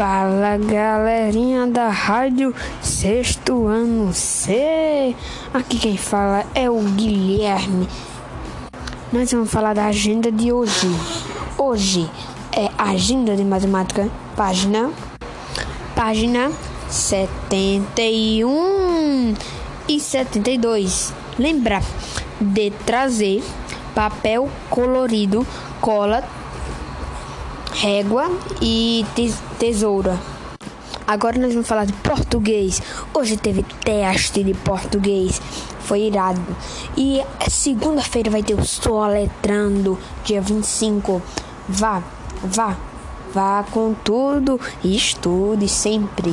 Fala galerinha da rádio Sexto Ano C. Aqui quem fala é o Guilherme. Nós vamos falar da agenda de hoje. Hoje é agenda de matemática, página página 71 e 72. Lembra de trazer papel colorido, cola régua e tesoura. Agora nós vamos falar de português. Hoje teve teste de português. Foi irado. E segunda-feira vai ter o Soletrando, dia 25. Vá, vá, vá com tudo e estude sempre.